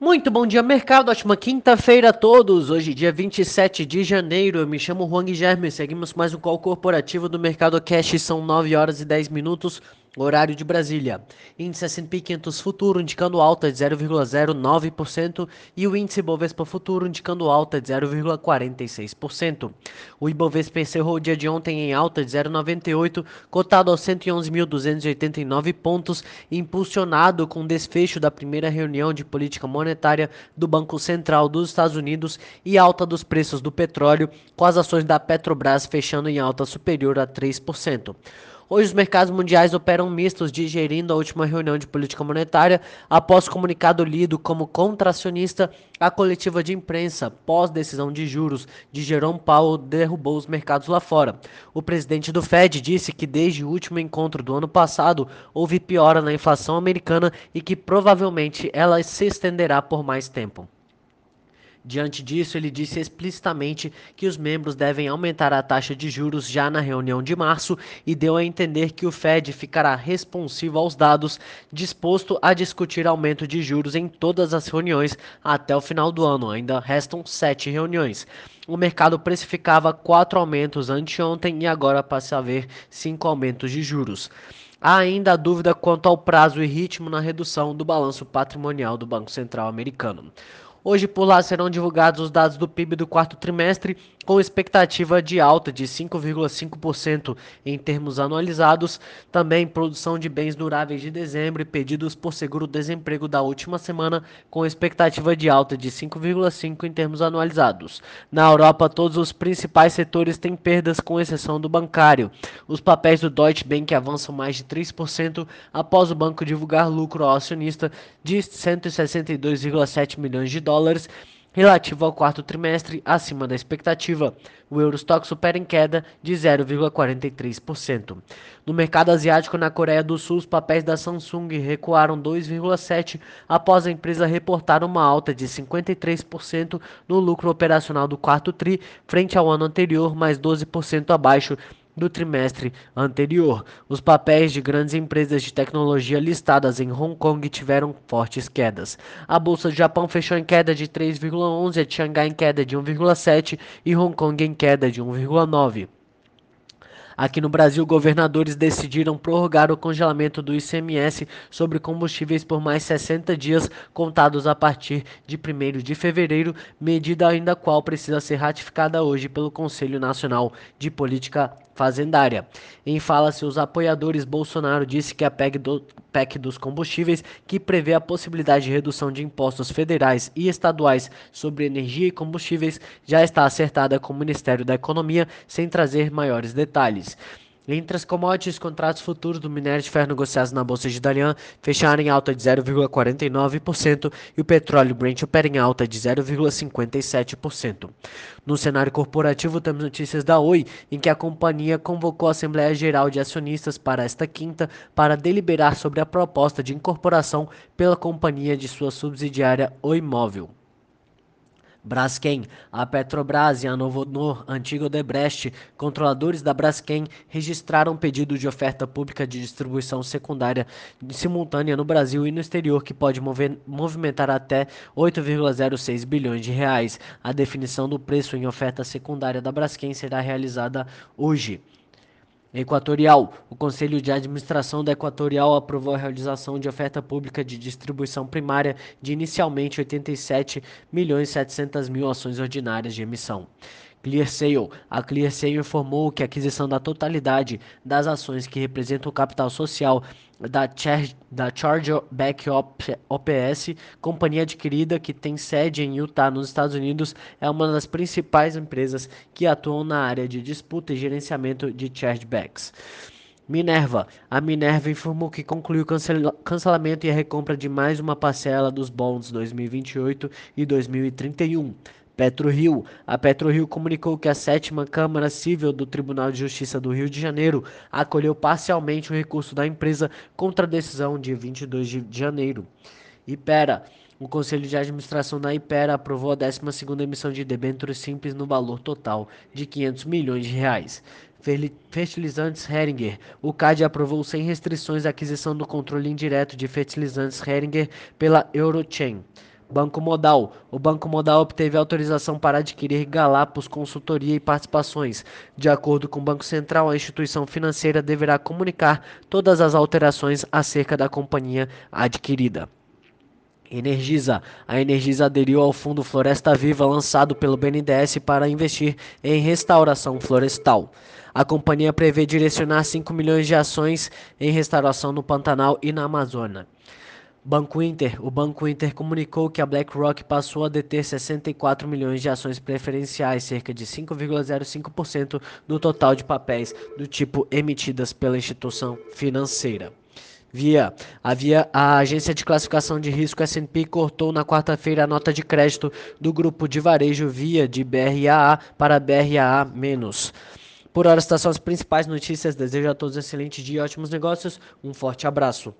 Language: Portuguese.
Muito bom dia, mercado. Ótima quinta-feira a todos. Hoje, dia 27 de janeiro. Eu me chamo Juan Guilherme. Seguimos mais um call corporativo do Mercado Cash. São 9 horas e 10 minutos. Horário de Brasília. Índice S&P 500 futuro indicando alta de 0,09% e o índice Bovespa futuro indicando alta de 0,46%. O Ibovespa encerrou o dia de ontem em alta de 0,98, cotado aos 111.289 pontos, impulsionado com o desfecho da primeira reunião de política monetária do Banco Central dos Estados Unidos e alta dos preços do petróleo, com as ações da Petrobras fechando em alta superior a 3%. Hoje os mercados mundiais operam mistos, digerindo a última reunião de política monetária após comunicado lido como contracionista. A coletiva de imprensa, pós decisão de juros de Jerome Powell, derrubou os mercados lá fora. O presidente do Fed disse que desde o último encontro do ano passado houve piora na inflação americana e que provavelmente ela se estenderá por mais tempo. Diante disso, ele disse explicitamente que os membros devem aumentar a taxa de juros já na reunião de março e deu a entender que o Fed ficará responsivo aos dados, disposto a discutir aumento de juros em todas as reuniões até o final do ano. Ainda restam sete reuniões. O mercado precificava quatro aumentos anteontem e agora passa a haver cinco aumentos de juros. Há ainda a dúvida quanto ao prazo e ritmo na redução do balanço patrimonial do Banco Central americano. Hoje por lá serão divulgados os dados do PIB do quarto trimestre, com expectativa de alta de 5,5% em termos anualizados. Também produção de bens duráveis de dezembro e pedidos por seguro-desemprego da última semana, com expectativa de alta de 5,5% em termos anualizados. Na Europa, todos os principais setores têm perdas, com exceção do bancário. Os papéis do Deutsche Bank avançam mais de 3% após o banco divulgar lucro ao acionista de 162,7 milhões de dólares relativo ao quarto trimestre acima da expectativa. O Eurostock supera em queda de 0,43%. No mercado asiático, na Coreia do Sul, os papéis da Samsung recuaram 2,7% após a empresa reportar uma alta de 53% no lucro operacional do quarto TRI, frente ao ano anterior, mais 12% abaixo do trimestre anterior. Os papéis de grandes empresas de tecnologia listadas em Hong Kong tiveram fortes quedas. A bolsa do Japão fechou em queda de 3,11, a Xangai em queda de 1,7 e Hong Kong em queda de 1,9. Aqui no Brasil, governadores decidiram prorrogar o congelamento do ICMS sobre combustíveis por mais 60 dias, contados a partir de 1 de fevereiro, medida ainda qual precisa ser ratificada hoje pelo Conselho Nacional de Política fazendária. Em fala, seus apoiadores, Bolsonaro disse que a PEC, do, PEC dos combustíveis, que prevê a possibilidade de redução de impostos federais e estaduais sobre energia e combustíveis, já está acertada com o Ministério da Economia, sem trazer maiores detalhes. Entre as commodities, contratos futuros do minério de ferro negociados na Bolsa de Dalian fecharam em alta de 0,49% e o petróleo Brent opera em alta de 0,57%. No cenário corporativo, temos notícias da Oi, em que a companhia convocou a Assembleia Geral de Acionistas para esta quinta para deliberar sobre a proposta de incorporação pela companhia de sua subsidiária Oi Móvel. Braskem, a Petrobras e a Novo Honor, antiga Odebrecht, controladores da Braskem, registraram pedido de oferta pública de distribuição secundária simultânea no Brasil e no exterior que pode mover, movimentar até 8,06 bilhões de reais. A definição do preço em oferta secundária da Braskem será realizada hoje. Equatorial. O Conselho de Administração da Equatorial aprovou a realização de oferta pública de distribuição primária de inicialmente 87 milhões 700 mil ações ordinárias de emissão. ClearSale. A ClearSale informou que a aquisição da totalidade das ações que representam o capital social da, Char da Chargeback OPS, companhia adquirida que tem sede em Utah, nos Estados Unidos, é uma das principais empresas que atuam na área de disputa e gerenciamento de chargebacks. Minerva. A Minerva informou que concluiu o cancelamento e a recompra de mais uma parcela dos bonds 2028 e 2031. PetroRio. A PetroRio comunicou que a sétima Câmara Civil do Tribunal de Justiça do Rio de Janeiro acolheu parcialmente o recurso da empresa contra a decisão de 22 de janeiro. Ipera. O Conselho de Administração da Ipera aprovou a 12ª emissão de debêntures simples no valor total de 500 milhões de reais. Fertilizantes Heringer. O CAD aprovou sem restrições a aquisição do controle indireto de fertilizantes Heringer pela Eurochain. Banco Modal. O Banco Modal obteve autorização para adquirir Galapos Consultoria e Participações. De acordo com o Banco Central, a instituição financeira deverá comunicar todas as alterações acerca da companhia adquirida. Energisa. A Energisa aderiu ao Fundo Floresta Viva lançado pelo BNDES para investir em restauração florestal. A companhia prevê direcionar 5 milhões de ações em restauração no Pantanal e na Amazônia. Banco Inter. O Banco Inter comunicou que a BlackRock passou a deter 64 milhões de ações preferenciais, cerca de 5,05% do total de papéis do tipo emitidas pela instituição financeira. Via. Havia a agência de classificação de risco S&P cortou na quarta-feira a nota de crédito do grupo de varejo Via de BRAA para BRAA-. Por hora, estas são as principais notícias. Desejo a todos um excelente dia e ótimos negócios. Um forte abraço.